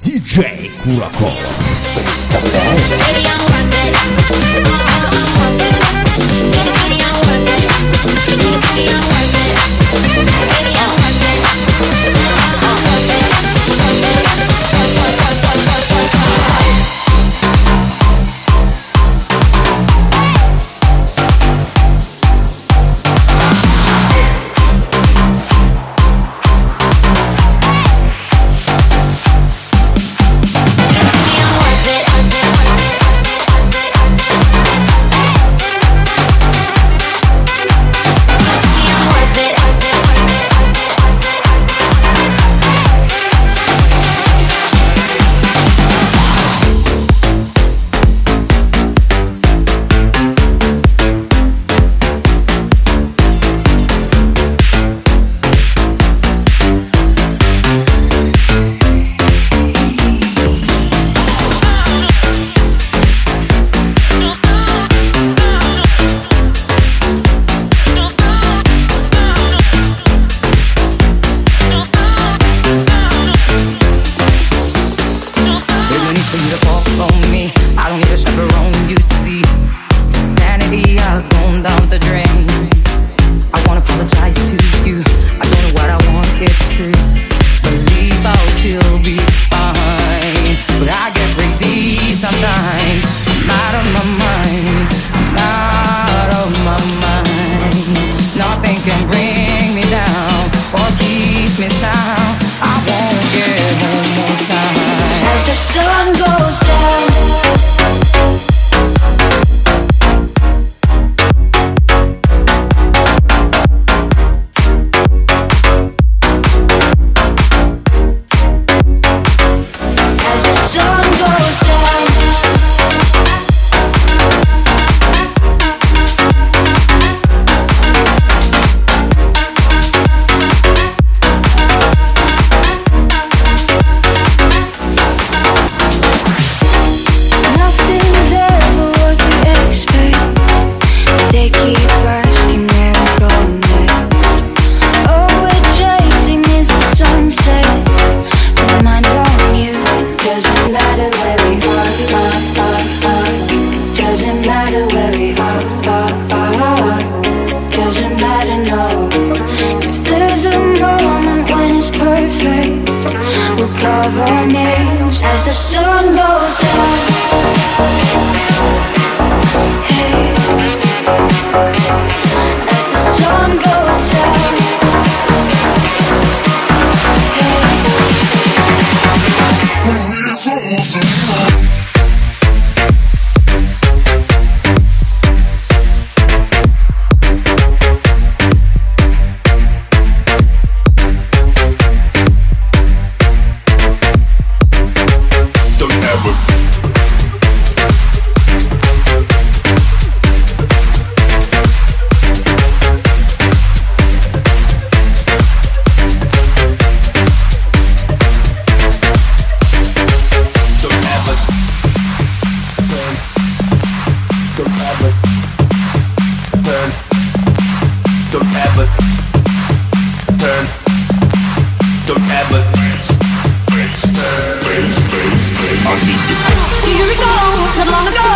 диджей Кураков. Представляет. to cover names as the sun goes down. Hey, as the sun goes down. Hey. ever turn. Don't ever Here we go, not long ago,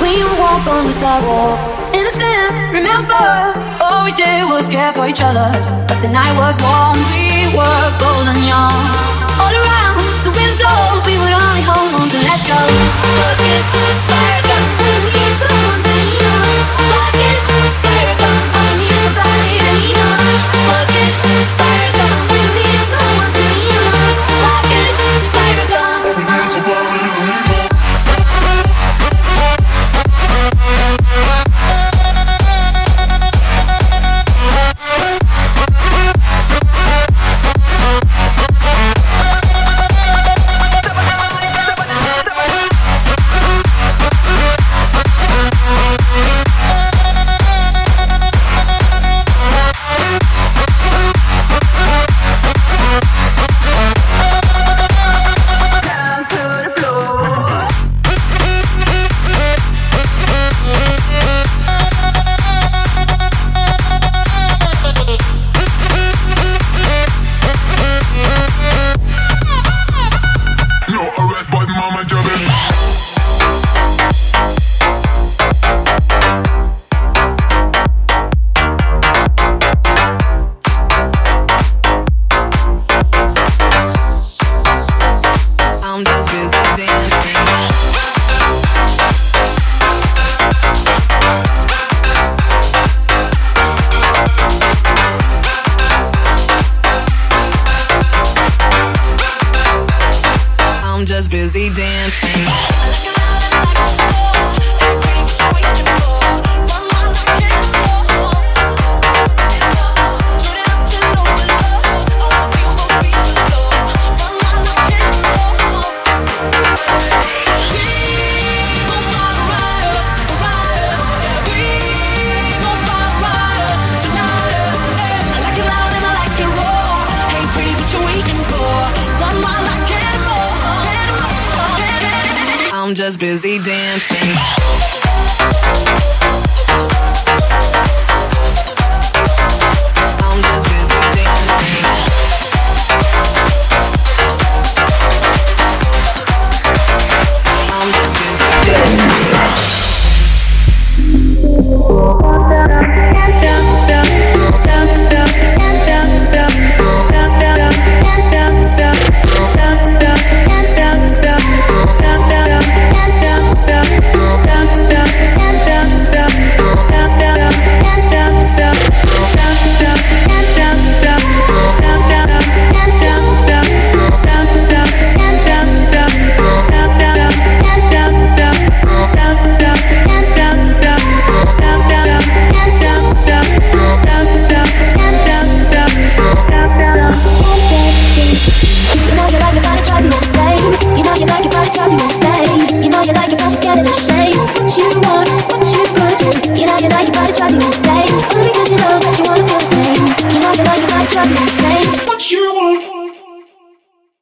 we you walk on the sidewalk. Innocent, remember, all we did was care for each other. But the night was warm, we were golden young. All around, the wind blows, we would only hold on to let go. So kiss, fire. Busy dancing. What you want, what